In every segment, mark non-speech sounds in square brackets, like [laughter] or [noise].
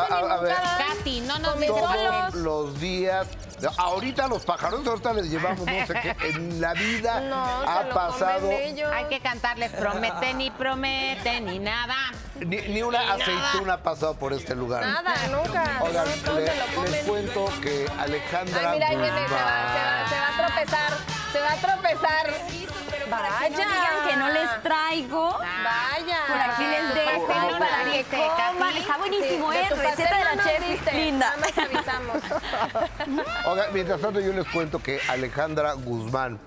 a- a ver. Katy, no nos Todos dices Todos los días. Ahorita los pájaros, ahorita les llevamos, no sé qué. En la vida [laughs] No, se ha lo pasado comen ellos. Hay que cantarles promete ni promete ni nada. ni, ni una aceituna ha pasado por este lugar. Nada, nunca. Oigan, no, le- les cuento que Alejandra. Ay, mira, ahí viene, se va, se va, Guzmán- se va a tropezar, se va a tropezar. Para que no digan que no les traigo. Vaya. Por aquí les dejo ¿Cómo para que coman. Está buenísimo, Sí, ¿eh? Receta de la no chef Linda. Nada más avisamos. [laughs] Oigan, mientras tanto yo les cuento que Alejandra Guzmán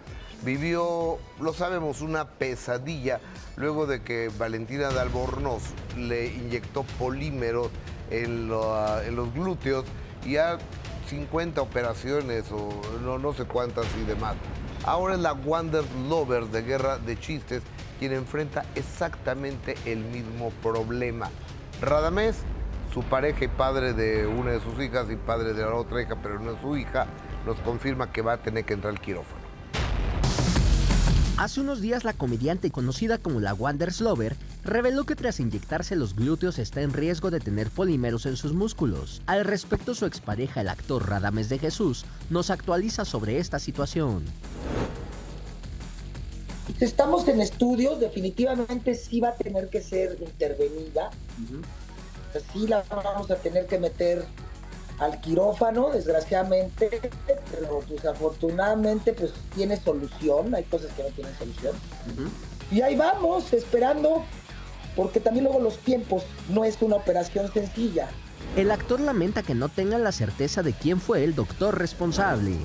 vivió, lo sabemos, una pesadilla luego de que Valentina de Albornoz le inyectó polímeros en, lo- en los glúteos y a 50 operaciones o no, no sé cuántas y demás. Ahora es la Wonder Lover de Guerra de Chistes quien enfrenta exactamente el mismo problema. Radamés su pareja y padre de una de sus hijas y padre de la otra hija, pero no es su hija, nos confirma que va a tener que entrar al quirófano. Hace unos días la comediante conocida como la Wonders Lover reveló que tras inyectarse los glúteos está en riesgo de tener polímeros en sus músculos. Al respecto su expareja el actor Radames de Jesús nos actualiza sobre esta situación. Estamos en estudios, definitivamente sí va a tener que ser intervenida. Sí la vamos a tener que meter al quirófano, desgraciadamente, pero pues afortunadamente pues tiene solución, hay cosas que no tienen solución. Y ahí vamos, esperando, porque también luego los tiempos no es una operación sencilla. El actor lamenta que no tengan la certeza de quién fue el doctor responsable.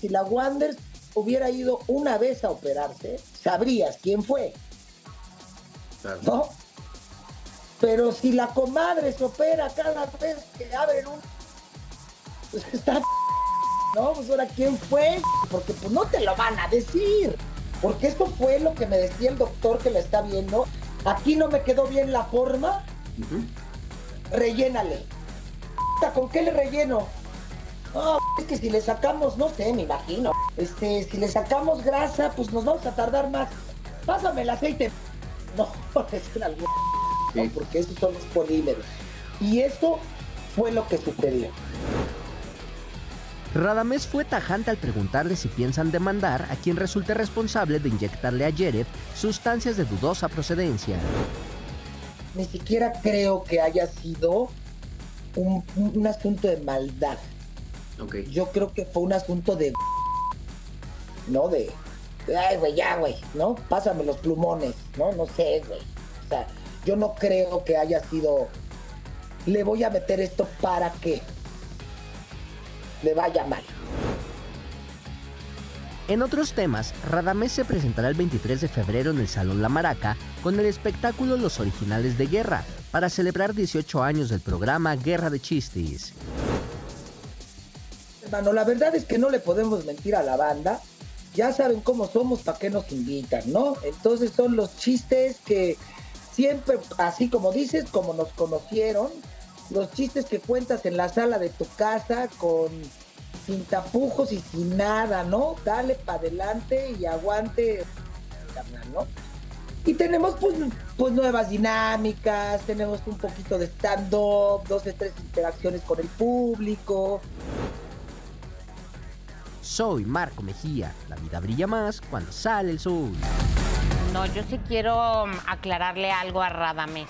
Si la Wanders hubiera ido una vez a operarse, sabrías quién fue. ¿No? Pero si la comadre se opera cada vez que abren un... Pues está... [laughs] No, pues ahora quién fue, porque pues no te lo van a decir. Porque esto fue lo que me decía el doctor que la está viendo. Aquí no me quedó bien la forma. Rellénale. ¿Con qué le relleno? No, es que si le sacamos, no sé, me imagino. Este, si le sacamos grasa, pues nos vamos a tardar más. Pásame el aceite. No, es una alguna. No, porque esos son los polímeros. Y esto fue lo que sucedió. Radamés fue tajante al preguntarle si piensan demandar a quien resulte responsable de inyectarle a Jared sustancias de dudosa procedencia. Ni siquiera creo que haya sido un, un asunto de maldad. Yo creo que fue un asunto de. No de. de, Ay, güey, ya, güey, ¿no? Pásame los plumones, ¿no? No sé, güey. O sea, yo no creo que haya sido. Le voy a meter esto para que le vaya mal. En otros temas, Radamés se presentará el 23 de febrero en el Salón La Maraca con el espectáculo Los Originales de Guerra para celebrar 18 años del programa Guerra de Chistes. Hermano, la verdad es que no le podemos mentir a la banda. Ya saben cómo somos, para qué nos invitan, ¿no? Entonces son los chistes que siempre, así como dices, como nos conocieron, los chistes que cuentas en la sala de tu casa con sin tapujos y sin nada, ¿no? Dale para adelante y aguante, carnal, ¿no? Y tenemos pues, pues nuevas dinámicas, tenemos un poquito de stand-up, dos o tres interacciones con el público. Soy Marco Mejía. La vida brilla más cuando sale el sol. No, yo sí quiero mm, aclararle algo a Radamés.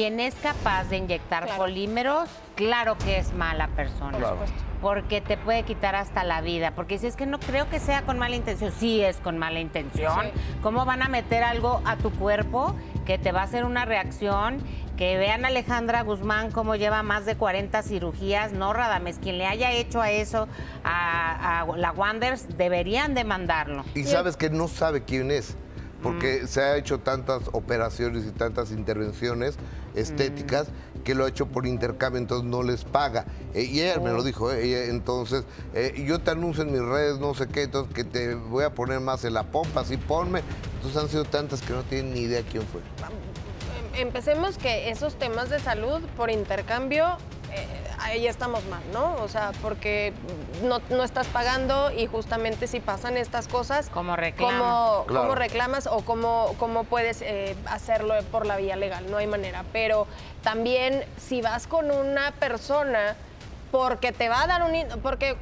Quien es capaz de inyectar Claro. polímeros, claro que es mala persona. Claro. Porque te puede quitar hasta la vida. Porque si es que no creo que sea con mala intención. Sí es con mala intención. Sí. ¿Cómo van a meter algo a tu cuerpo que te va a hacer una reacción? Que vean a Alejandra Guzmán cómo lleva más de 40 cirugías. No, Radames, quien le haya hecho a eso a, a la Wonders, deberían demandarlo. Y sabes que no sabe quién es, porque se ha hecho tantas operaciones y tantas intervenciones estéticas que lo ha hecho por intercambio, entonces no les paga. Eh, y ella me lo dijo, eh, ella, entonces, eh, yo te anuncio en mis redes, no sé qué, entonces que te voy a poner más en la pompa, así ponme. Entonces han sido tantas que no tienen ni idea quién fue. Em- Empecemos que esos temas de salud por intercambio ahí estamos mal, ¿no? O sea, porque no, no estás pagando y justamente si pasan estas cosas, ¿Cómo reclama? ¿cómo, Claro. cómo reclamas o cómo, cómo puedes eh, hacerlo por la vía legal? No hay manera. Pero también si vas con una persona porque te va a dar un... Porque,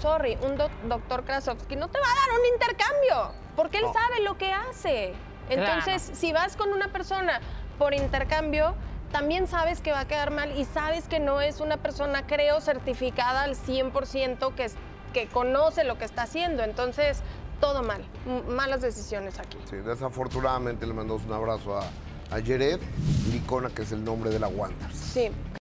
sorry, un doc- doctor Krasovsky no te va a dar un intercambio, porque él No. sabe lo que hace. Entonces, si vas con una persona por intercambio, también sabes que va a quedar mal y sabes que no es una persona, creo, certificada al 100% que, que conoce lo que está haciendo. Entonces, todo mal. Malas decisiones aquí. Sí, desafortunadamente le mandamos un abrazo a, a Jared Licona, que es el nombre de la Wanderers. Sí.